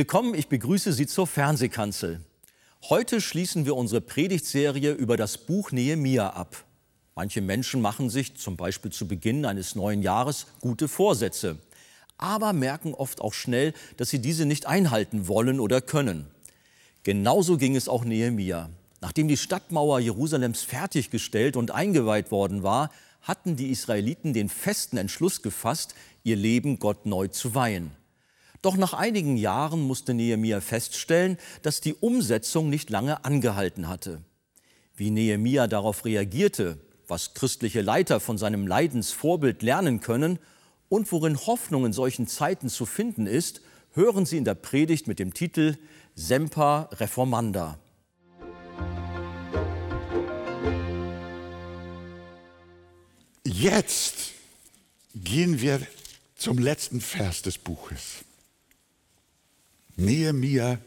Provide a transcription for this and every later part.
Willkommen, ich begrüße Sie zur Fernsehkanzel. Heute schließen wir unsere Predigtserie über das Buch Nehemia ab. Manche Menschen machen sich zum Beispiel zu Beginn eines neuen Jahres gute Vorsätze, aber merken oft auch schnell, dass sie diese nicht einhalten wollen oder können. Genauso ging es auch Nehemia. Nachdem die Stadtmauer Jerusalems fertiggestellt und eingeweiht worden war, hatten die Israeliten den festen Entschluss gefasst, ihr Leben Gott neu zu weihen. Doch nach einigen Jahren musste Nehemia feststellen, dass die Umsetzung nicht lange angehalten hatte. Wie Nehemia darauf reagierte, was christliche Leiter von seinem Leidensvorbild lernen können und worin Hoffnung in solchen Zeiten zu finden ist, hören Sie in der Predigt mit dem Titel Semper Reformanda. Jetzt gehen wir zum letzten Vers des Buches. Nehemiah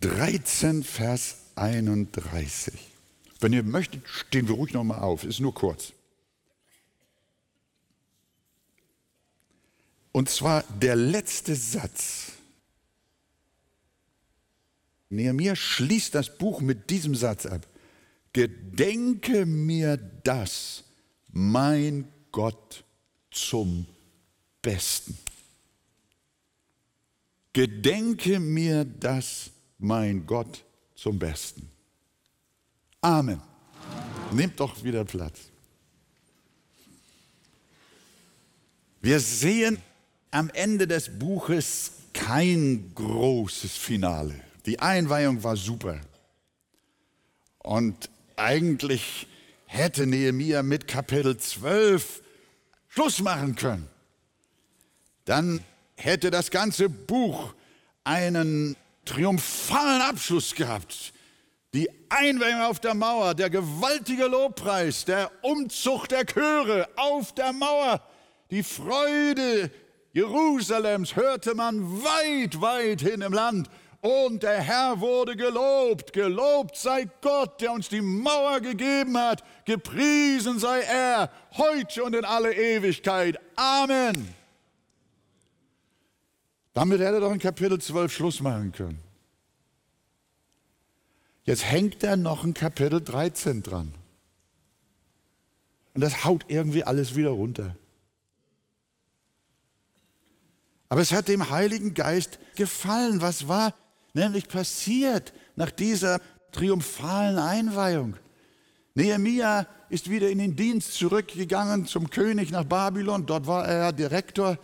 13, Vers 31. Wenn ihr möchtet, stehen wir ruhig noch mal auf. Ist nur kurz. Und zwar der letzte Satz. Nehemiah schließt das Buch mit diesem Satz ab. Gedenke mir das, mein Gott, zum Besten. Gedenke mir das, mein Gott, zum Besten. Amen. Nehmt doch wieder Platz. Wir sehen am Ende des Buches kein großes Finale. Die Einweihung war super. Und eigentlich hätte Nehemiah mit Kapitel 12 Schluss machen können. Dann hätte das ganze Buch einen triumphalen Abschluss gehabt. Die Einweihung auf der Mauer, der gewaltige Lobpreis, der Umzug der Chöre auf der Mauer, die Freude Jerusalems hörte man weit, weit hin im Land. Und der Herr wurde gelobt. Gelobt sei Gott, der uns die Mauer gegeben hat. Gepriesen sei er, heute und in alle Ewigkeit. Amen. Damit hätte er doch in Kapitel 12 Schluss machen können. Jetzt hängt er noch in Kapitel 13 dran. Und das haut irgendwie alles wieder runter. Aber es hat dem Heiligen Geist gefallen. Was war nämlich passiert nach dieser triumphalen Einweihung? Nehemia ist wieder in den Dienst zurückgegangen zum König nach Babylon. Dort war er Direktor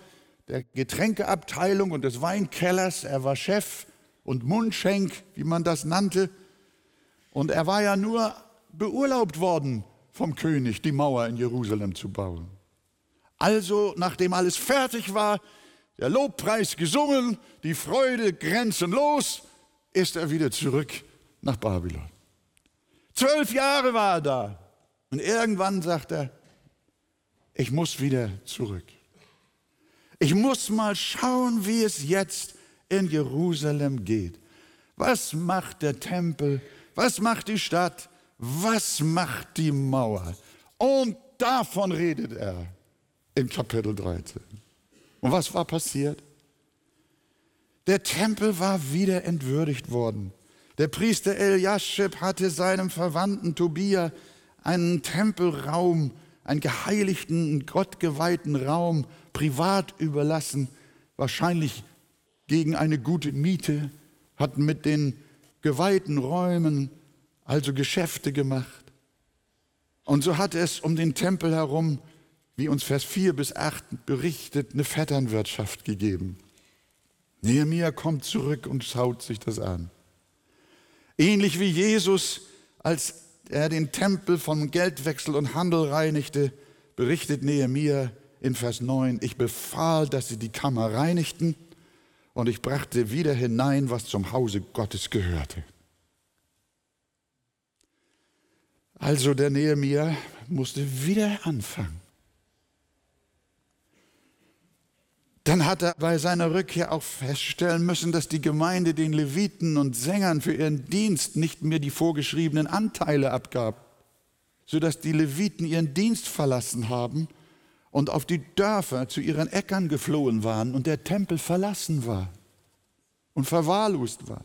der Getränkeabteilung und des Weinkellers. Er war Chef und Mundschenk, wie man das nannte. Und er war ja nur beurlaubt worden vom König, die Mauer in Jerusalem zu bauen. Also, nachdem alles fertig war, der Lobpreis gesungen, die Freude grenzenlos, ist er wieder zurück nach Babylon. Zwölf Jahre war er da. Und irgendwann sagt er, ich muss wieder zurück. Ich muss mal schauen, wie es jetzt in Jerusalem geht. Was macht der Tempel? Was macht die Stadt? Was macht die Mauer? Und davon redet er in Kapitel 13. Und was war passiert? Der Tempel war wieder entwürdigt worden. Der Priester Eliaschib hatte seinem Verwandten Tobia einen Tempelraum einen geheiligten, gottgeweihten Raum privat überlassen, wahrscheinlich gegen eine gute Miete, hatten mit den geweihten Räumen also Geschäfte gemacht. Und so hat es um den Tempel herum, wie uns Vers 4 bis 8 berichtet, eine Vetternwirtschaft gegeben. Nehemiah kommt zurück und schaut sich das an. Ähnlich wie Jesus, als er den Tempel vom Geldwechsel und Handel reinigte, berichtet Nehemia in Vers 9, ich befahl, dass sie die Kammer reinigten und ich brachte wieder hinein, was zum Hause Gottes gehörte. Also der Nehemia musste wieder anfangen. Dann hat er bei seiner Rückkehr auch feststellen müssen, dass die Gemeinde den Leviten und Sängern für ihren Dienst nicht mehr die vorgeschriebenen Anteile abgab, sodass die Leviten ihren Dienst verlassen haben und auf die Dörfer zu ihren Äckern geflohen waren und der Tempel verlassen war. und verwahrlost war.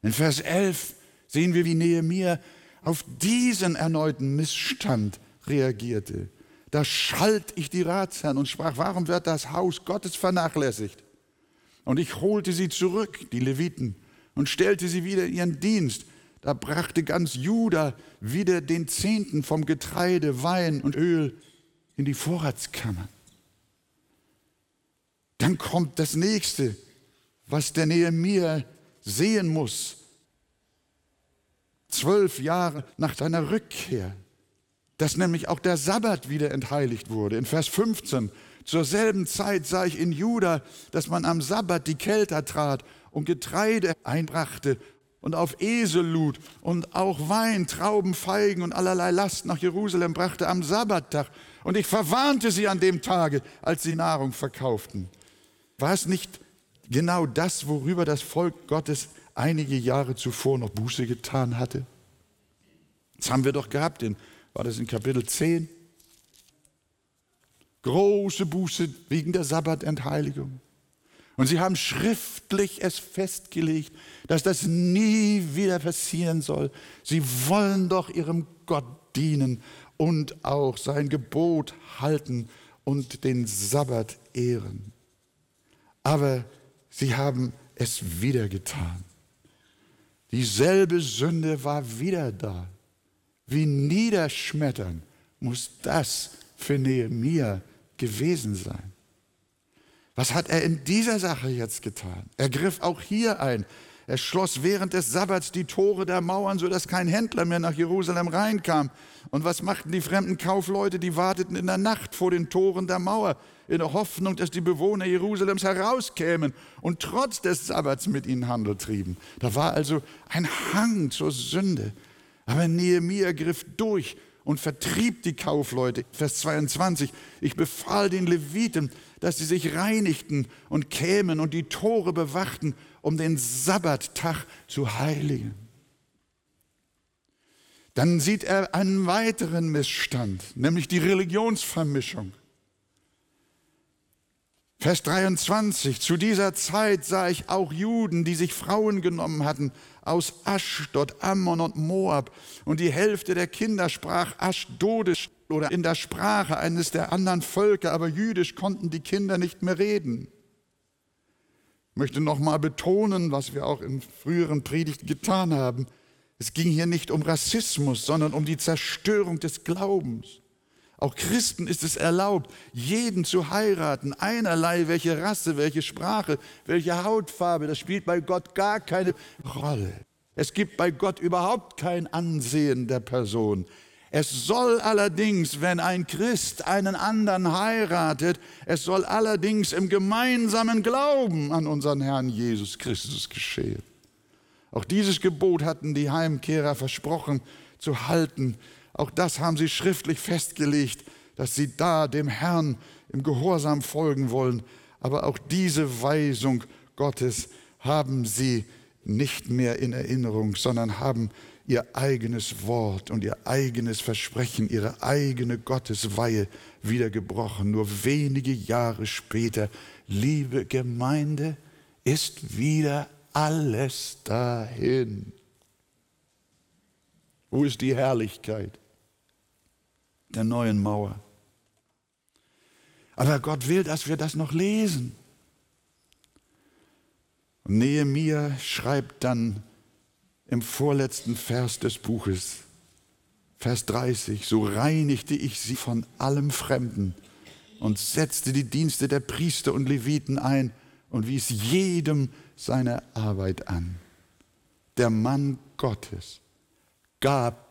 In Vers 11 sehen wir, wie Nehemiah auf diesen erneuten Missstand reagierte. Da schalt ich die Ratsherren und sprach, warum wird das Haus Gottes vernachlässigt? Und ich holte sie zurück, die Leviten, und stellte sie wieder in ihren Dienst. Da brachte ganz Juda wieder den Zehnten vom Getreide, Wein und Öl in die Vorratskammer. Dann kommt das nächste, was der Nehemiah sehen muss. Zwölf Jahre nach seiner Rückkehr, dass nämlich auch der Sabbat wieder entheiligt wurde. In Vers 15, zur selben Zeit sah ich in Juda, dass man am Sabbat die Kelter trat und Getreide einbrachte und auf Esel lud und auch Wein, Trauben, Feigen und allerlei Last nach Jerusalem brachte am Sabbattag. Und ich verwarnte sie an dem Tage, als sie Nahrung verkauften. War es nicht genau das, worüber das Volk Gottes einige Jahre zuvor noch Buße getan hatte? Das haben wir doch gehabt, in, war das in Kapitel 10? Große Buße wegen der Sabbatentheiligung. Und sie haben schriftlich es festgelegt, dass das nie wieder passieren soll. Sie wollen doch ihrem Gott dienen und auch sein Gebot halten und den Sabbat ehren. Aber sie haben es wieder getan. Dieselbe Sünde war wieder da. Wie niederschmettern muss das für Nehemiah gewesen sein. Was hat er in dieser Sache jetzt getan? Er griff auch hier ein. Er schloss während des Sabbats die Tore der Mauern, sodass kein Händler mehr nach Jerusalem reinkam. Und was machten die fremden Kaufleute? Die warteten in der Nacht vor den Toren der Mauer, in der Hoffnung, dass die Bewohner Jerusalems herauskämen und trotz des Sabbats mit ihnen Handel trieben. Da war also ein Hang zur Sünde. Aber Nehemiah griff durch und vertrieb die Kaufleute. Vers 22. Ich befahl den Leviten, dass sie sich reinigten und kämen und die Tore bewachten, um den Sabbattag zu heiligen. Dann sieht er einen weiteren Missstand, nämlich die Religionsvermischung. Vers 23, zu dieser Zeit sah ich auch Juden, die sich Frauen genommen hatten aus Aschdod, Ammon und Moab. Und die Hälfte der Kinder sprach Aschdodisch oder in der Sprache eines der anderen Völker, aber jüdisch konnten die Kinder nicht mehr reden. Ich möchte nochmal betonen, was wir auch in früheren Predigten getan haben. Es ging hier nicht um Rassismus, sondern um die Zerstörung des Glaubens. Auch Christen ist es erlaubt, jeden zu heiraten, einerlei welche Rasse, welche Sprache, welche Hautfarbe, das spielt bei Gott gar keine Rolle. Es gibt bei Gott überhaupt kein Ansehen der Person. Es soll allerdings, wenn ein Christ einen anderen heiratet, es soll allerdings im gemeinsamen Glauben an unseren Herrn Jesus Christus geschehen. Auch dieses Gebot hatten die Heimkehrer versprochen zu halten. Auch das haben sie schriftlich festgelegt, dass sie da dem Herrn im Gehorsam folgen wollen. Aber auch diese Weisung Gottes haben sie nicht mehr in Erinnerung, sondern haben ihr eigenes Wort und ihr eigenes Versprechen, ihre eigene Gottesweihe wieder gebrochen. Nur wenige Jahre später, liebe Gemeinde, ist wieder alles dahin. Wo ist die Herrlichkeit? Der neuen Mauer. Aber Gott will, dass wir das noch lesen. Und Nehemiah schreibt dann im vorletzten Vers des Buches, Vers 30, so reinigte ich sie von allem Fremden und setzte die Dienste der Priester und Leviten ein und wies jedem seine Arbeit an. Der Mann Gottes gab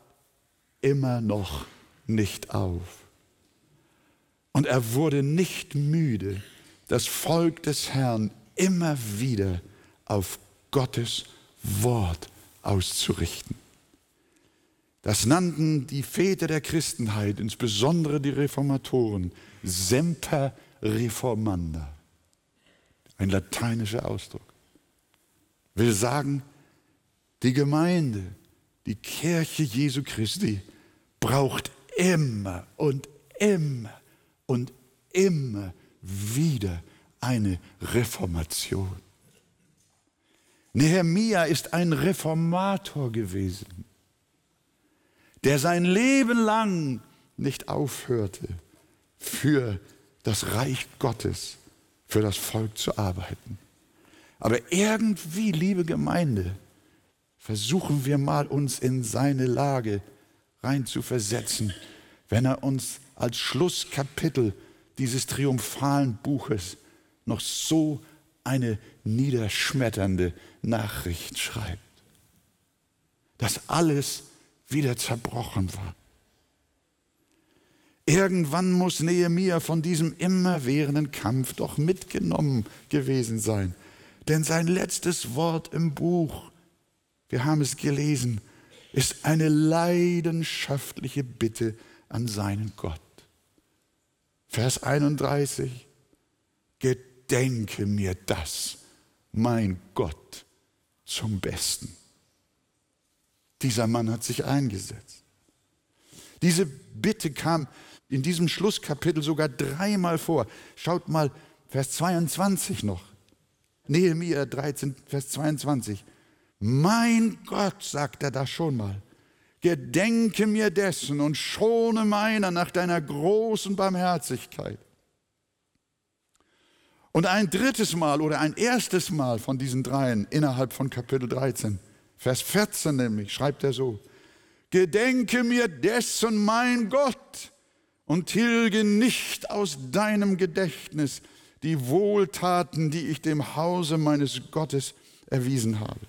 immer noch nicht auf. Und er wurde nicht müde, das Volk des Herrn immer wieder auf Gottes Wort auszurichten. Das nannten die Väter der Christenheit, insbesondere die Reformatoren, Semper Reformanda. Ein lateinischer Ausdruck. Will sagen, die Gemeinde, die Kirche Jesu Christi braucht immer und immer und immer wieder eine Reformation. Nehemia ist ein Reformator gewesen, der sein Leben lang nicht aufhörte, für das Reich Gottes, für das Volk zu arbeiten. Aber irgendwie, liebe Gemeinde, versuchen wir mal uns in seine Lage reinzuversetzen, wenn er uns als Schlusskapitel dieses triumphalen Buches noch so eine niederschmetternde Nachricht schreibt, dass alles wieder zerbrochen war. Irgendwann muss Nehemia von diesem immerwährenden Kampf doch mitgenommen gewesen sein. Denn sein letztes Wort im Buch, wir haben es gelesen, ist eine leidenschaftliche Bitte an seinen Gott. Vers 31, gedenke mir das, mein Gott, zum Besten. Dieser Mann hat sich eingesetzt. Diese Bitte kam in diesem Schlusskapitel sogar dreimal vor. Schaut mal, Vers 22 noch. Nehemiah 13, Vers 22. Mein Gott, sagt er da schon mal, gedenke mir dessen und schone meiner nach deiner großen Barmherzigkeit. Und ein drittes Mal oder ein erstes Mal von diesen dreien innerhalb von Kapitel 13, Vers 14 nämlich, schreibt er so, Gedenke mir dessen, mein Gott, und tilge nicht aus deinem Gedächtnis die Wohltaten, die ich dem Hause meines Gottes erwiesen habe.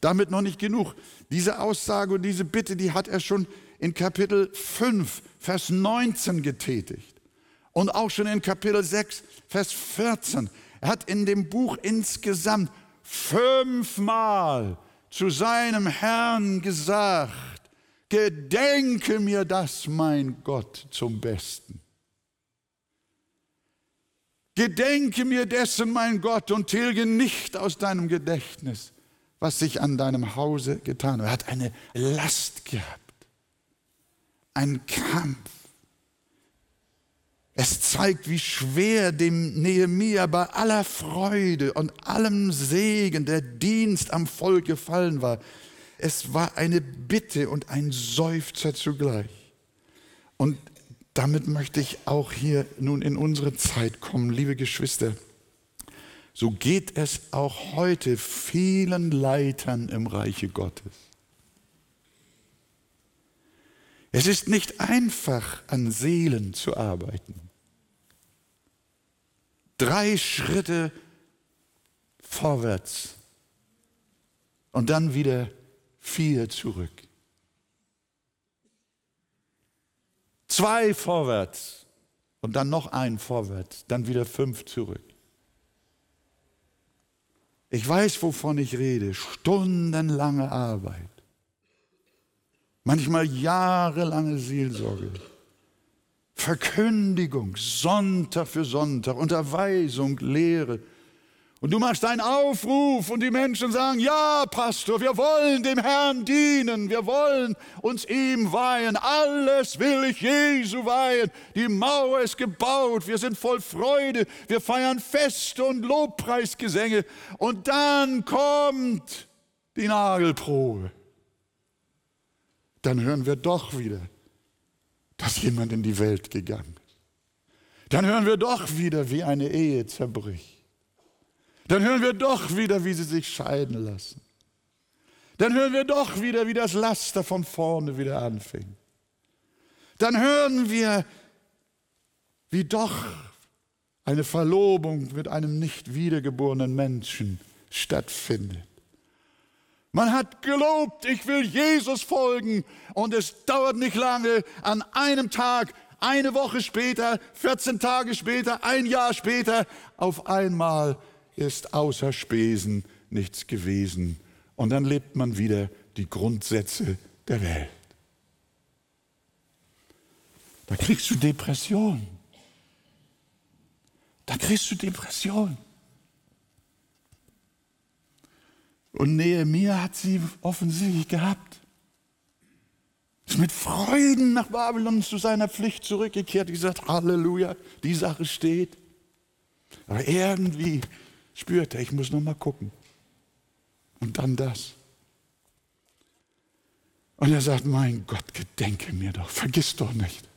Damit noch nicht genug. Diese Aussage und diese Bitte, die hat er schon in Kapitel 5, Vers 19 getätigt. Und auch schon in Kapitel 6, Vers 14. Er hat in dem Buch insgesamt fünfmal zu seinem Herrn gesagt, gedenke mir das, mein Gott, zum Besten. Gedenke mir dessen, mein Gott, und tilge nicht aus deinem Gedächtnis, was sich an deinem Hause getan hat. Er hat eine Last gehabt, einen Kampf. Es zeigt, wie schwer dem Nehemia bei aller Freude und allem Segen der Dienst am Volk gefallen war. Es war eine Bitte und ein Seufzer zugleich. Und damit möchte ich auch hier nun in unsere Zeit kommen, liebe Geschwister. So geht es auch heute vielen Leitern im Reiche Gottes. Es ist nicht einfach, an Seelen zu arbeiten. Drei Schritte vorwärts und dann wieder vier zurück. Zwei vorwärts und dann noch ein vorwärts, dann wieder fünf zurück. Ich weiß, wovon ich rede. Stundenlange Arbeit. Manchmal jahrelange Seelsorge. Verkündigung, Sonntag für Sonntag, Unterweisung, Lehre. Und du machst einen Aufruf und die Menschen sagen, ja, Pastor, wir wollen dem Herrn dienen, wir wollen uns ihm weihen, alles will ich Jesu weihen. Die Mauer ist gebaut, wir sind voll Freude, wir feiern Feste und Lobpreisgesänge. Und dann kommt die Nagelprobe. Dann hören wir doch wieder, dass jemand in die Welt gegangen ist. Dann hören wir doch wieder, wie eine Ehe zerbricht. Dann hören wir doch wieder, wie sie sich scheiden lassen. Dann hören wir doch wieder, wie das Laster von vorne wieder anfing. Dann hören wir, wie doch eine Verlobung mit einem nicht wiedergeborenen Menschen stattfindet. Man hat gelobt, ich will Jesus folgen und es dauert nicht lange, an einem Tag, eine Woche später, 14 Tage später, ein Jahr später, auf einmal ist außer Spesen nichts gewesen. Und dann lebt man wieder die Grundsätze der Welt. Da kriegst du Depression. Da kriegst du Depression. Und Nehemiah hat sie offensichtlich gehabt. Ist mit Freuden nach Babylon zu seiner Pflicht zurückgekehrt, gesagt, Halleluja, die Sache steht. Aber irgendwie spürte, ich muss noch mal gucken. Und dann das. Und er sagt, mein Gott, gedenke mir doch, vergiss doch nicht,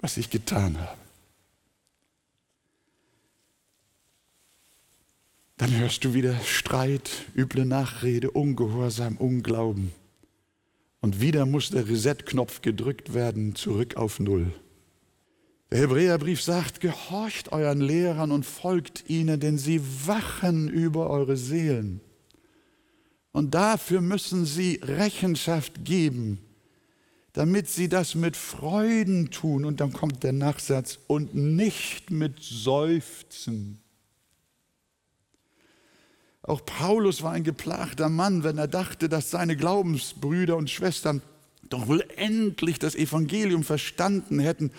was ich getan habe. Dann hörst du wieder Streit, üble Nachrede, Ungehorsam, Unglauben. Und wieder muss der Reset-Knopf gedrückt werden, zurück auf Null. Der Hebräerbrief sagt, gehorcht euren Lehrern und folgt ihnen, denn sie wachen über eure Seelen. Und dafür müssen sie Rechenschaft geben, damit sie das mit Freuden tun. Und dann kommt der Nachsatz, und nicht mit Seufzen. Auch Paulus war ein geplagter Mann, wenn er dachte, dass seine Glaubensbrüder und Schwestern doch wohl endlich das Evangelium verstanden hätten,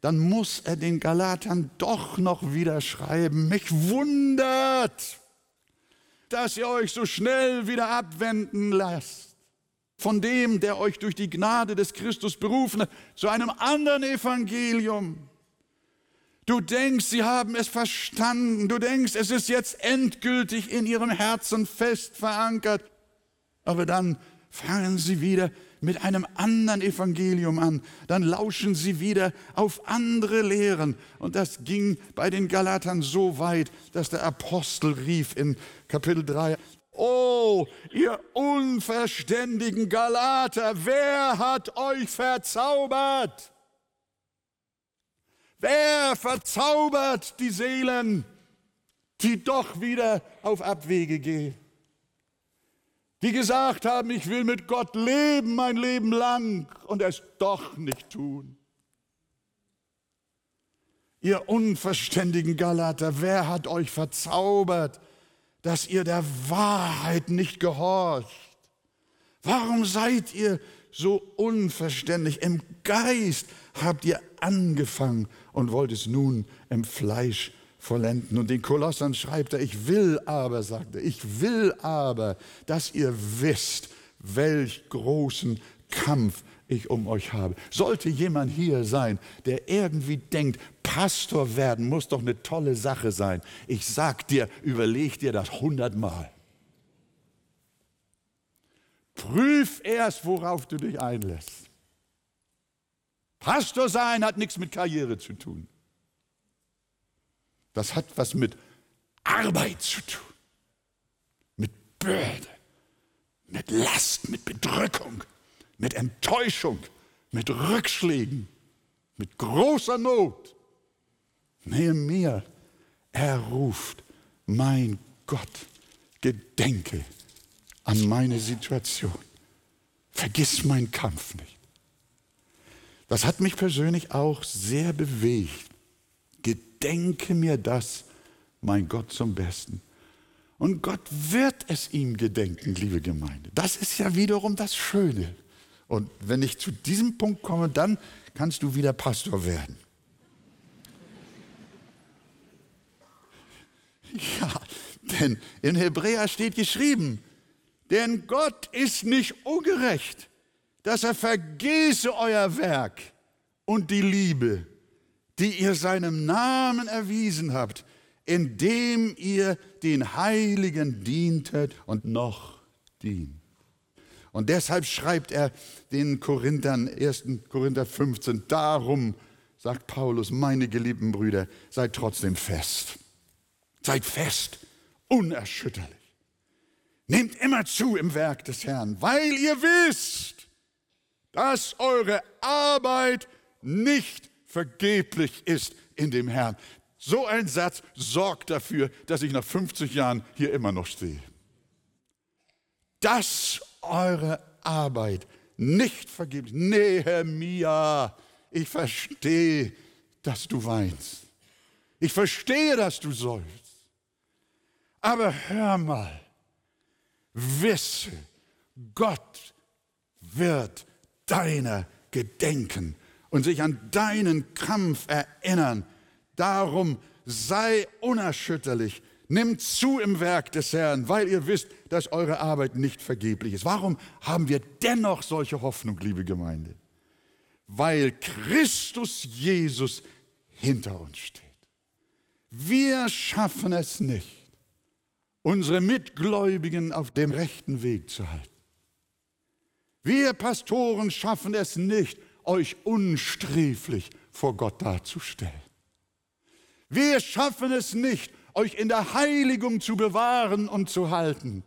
dann muss er den Galatern doch noch wieder schreiben. Mich wundert, dass ihr euch so schnell wieder abwenden lasst von dem, der euch durch die Gnade des Christus berufen hat, zu einem anderen Evangelium. Du denkst, sie haben es verstanden. Du denkst, es ist jetzt endgültig in ihrem Herzen fest verankert. Aber dann fangen sie wieder mit einem anderen Evangelium an. Dann lauschen sie wieder auf andere Lehren. Und das ging bei den Galatern so weit, dass der Apostel rief in Kapitel 3, Oh, ihr unverständigen Galater, wer hat euch verzaubert? Wer verzaubert die Seelen, die doch wieder auf Abwege gehen? Die gesagt haben, ich will mit Gott leben mein Leben lang und es doch nicht tun. Ihr unverständigen Galater, wer hat euch verzaubert, dass ihr der Wahrheit nicht gehorcht? Warum seid ihr so unverständlich? Im Geist habt ihr angefangen und wollt es nun im Fleisch vollenden. Und den Kolossern schreibt er, ich will aber, sagt er, ich will aber, dass ihr wisst, welch großen Kampf ich um euch habe. Sollte jemand hier sein, der irgendwie denkt, Pastor werden muss doch eine tolle Sache sein. Ich sag dir, überleg dir das hundertmal. Prüf erst, worauf du dich einlässt. Pastor sein hat nichts mit Karriere zu tun. Das hat was mit Arbeit zu tun, mit Bürde, mit Last, mit Bedrückung, mit Enttäuschung, mit Rückschlägen, mit großer Not. Nehemiah, er ruft, mein Gott, gedenke an meine Situation. Vergiss meinen Kampf nicht. Das hat mich persönlich auch sehr bewegt gedenke mir das, mein Gott, zum Besten. Und Gott wird es ihm gedenken, liebe Gemeinde. Das ist ja wiederum das Schöne. Und wenn ich zu diesem Punkt komme, dann kannst du wieder Pastor werden. Ja, denn in Hebräer steht geschrieben, denn Gott ist nicht ungerecht, dass er vergesse euer Werk und die Liebe, die ihr seinem Namen erwiesen habt, indem ihr den Heiligen dientet und noch dient. Und deshalb schreibt er den Korinthern, 1. Korinther 15, darum, sagt Paulus, meine geliebten Brüder, seid trotzdem fest. Seid fest, unerschütterlich. Nehmt immer zu im Werk des Herrn, weil ihr wisst, dass eure Arbeit nicht vergeblich ist in dem Herrn. So ein Satz sorgt dafür, dass ich nach 50 Jahren hier immer noch stehe. Dass eure Arbeit nicht vergeblich. Nehemia, ich verstehe, dass du weinst. Ich verstehe, dass du sollst. Aber hör mal, wisse, Gott wird deiner gedenken und sich an deinen Kampf erinnern. Darum sei unerschütterlich, nimmt zu im Werk des Herrn, weil ihr wisst, dass eure Arbeit nicht vergeblich ist. Warum haben wir dennoch solche Hoffnung, liebe Gemeinde? Weil Christus Jesus hinter uns steht. Wir schaffen es nicht, unsere Mitgläubigen auf dem rechten Weg zu halten. Wir Pastoren schaffen es nicht, euch unsträflich vor Gott darzustellen. Wir schaffen es nicht, euch in der Heiligung zu bewahren und zu halten.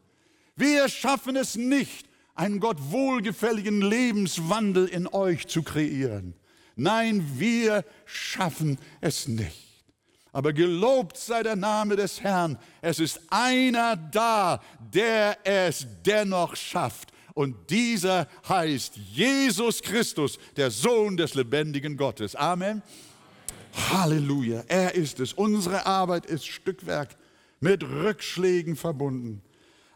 Wir schaffen es nicht, einen Gott wohlgefälligen Lebenswandel in euch zu kreieren. Nein, wir schaffen es nicht. Aber gelobt sei der Name des Herrn. Es ist einer da, der es dennoch schafft. Und dieser heißt Jesus Christus, der Sohn des lebendigen Gottes. Amen. Halleluja, er ist es. Unsere Arbeit ist Stückwerk mit Rückschlägen verbunden.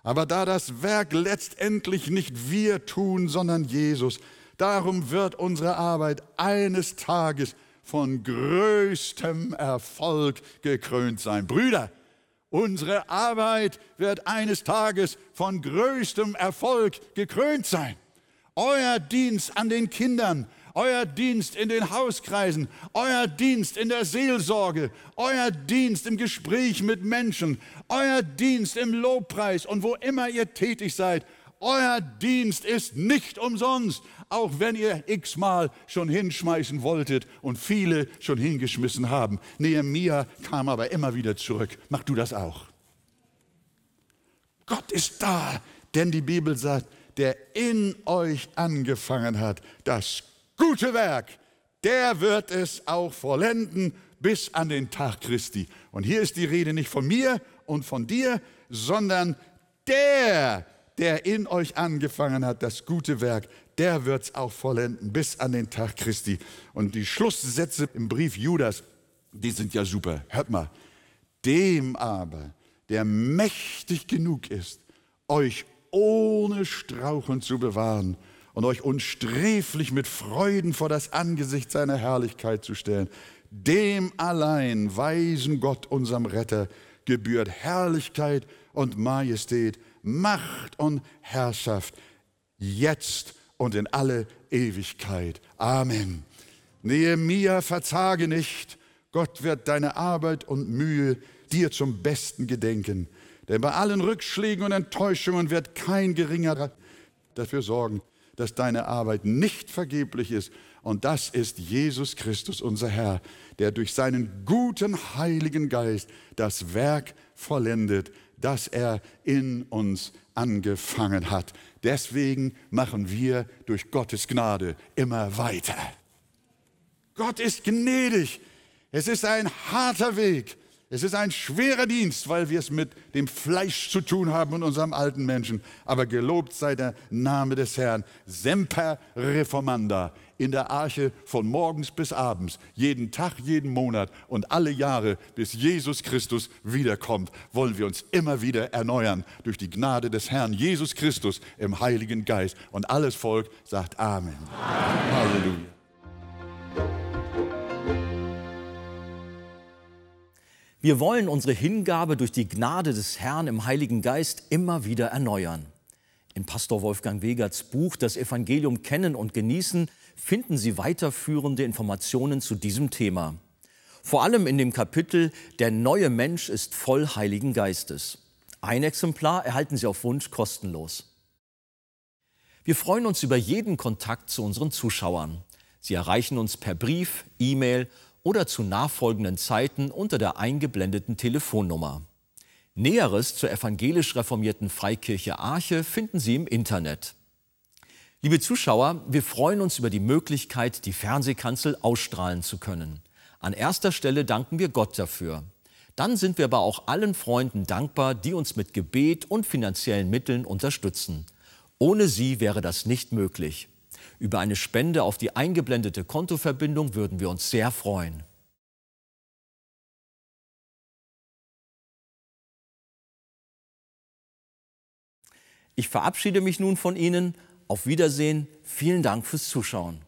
Aber da das Werk letztendlich nicht wir tun, sondern Jesus, darum wird unsere Arbeit eines Tages von größtem Erfolg gekrönt sein. Brüder, unsere Arbeit wird eines Tages von größtem Erfolg gekrönt sein. Euer Dienst an den Kindern, euer Dienst in den Hauskreisen, euer Dienst in der Seelsorge, euer Dienst im Gespräch mit Menschen, euer Dienst im Lobpreis und wo immer ihr tätig seid, euer Dienst ist nicht umsonst, auch wenn ihr x-mal schon hinschmeißen wolltet und viele schon hingeschmissen haben. Nehemia kam aber immer wieder zurück. Mach du das auch. Gott ist da, denn die Bibel sagt, der in euch angefangen hat, das gute Werk, der wird es auch vollenden bis an den Tag Christi. Und hier ist die Rede nicht von mir und von dir, sondern der, der in euch angefangen hat, das gute Werk, der wird es auch vollenden bis an den Tag Christi. Und die Schlusssätze im Brief Judas, die sind ja super. Hört mal. Dem aber, der mächtig genug ist, euch ohne Strauchen zu bewahren und euch unsträflich mit Freuden vor das Angesicht seiner Herrlichkeit zu stellen, dem allein weisen Gott, unserem Retter, gebührt Herrlichkeit und Majestät, Macht und Herrschaft, jetzt und in alle Ewigkeit. Amen. Nehemia, verzage nicht. Gott wird deine Arbeit und Mühe dir zum Besten gedenken. Denn bei allen Rückschlägen und Enttäuschungen wird kein geringerer dafür sorgen, dass deine Arbeit nicht vergeblich ist. Und das ist Jesus Christus, unser Herr, der durch seinen guten Heiligen Geist das Werk vollendet, das er in uns angefangen hat. Deswegen machen wir durch Gottes Gnade immer weiter. Gott ist gnädig. Es ist ein harter Weg. Es ist ein schwerer Dienst, weil wir es mit dem Fleisch zu tun haben und unserem alten Menschen. Aber gelobt sei der Name des Herrn. Semper Reformanda. In der Arche von morgens bis abends, jeden Tag, jeden Monat und alle Jahre, bis Jesus Christus wiederkommt, wollen wir uns immer wieder erneuern durch die Gnade des Herrn Jesus Christus im Heiligen Geist. Und alles Volk sagt Amen. Amen. Halleluja. Wir wollen unsere Hingabe durch die Gnade des Herrn im Heiligen Geist immer wieder erneuern. Im Pastor Wolfgang Wegerts Buch Das Evangelium kennen und genießen finden Sie weiterführende Informationen zu diesem Thema. Vor allem in dem Kapitel Der neue Mensch ist voll Heiligen Geistes. Ein Exemplar erhalten Sie auf Wunsch kostenlos. Wir freuen uns über jeden Kontakt zu unseren Zuschauern. Sie erreichen uns per Brief, E-Mail oder zu nachfolgenden Zeiten unter der eingeblendeten Telefonnummer. Näheres zur evangelisch reformierten Freikirche Arche finden Sie im Internet. Liebe Zuschauer, wir freuen uns über die Möglichkeit, die Fernsehkanzel ausstrahlen zu können. An erster Stelle danken wir Gott dafür. Dann sind wir aber auch allen Freunden dankbar, die uns mit Gebet und finanziellen Mitteln unterstützen. Ohne sie wäre das nicht möglich. Über eine Spende auf die eingeblendete Kontoverbindung würden wir uns sehr freuen. Ich verabschiede mich nun von Ihnen. Auf Wiedersehen. Vielen Dank fürs Zuschauen.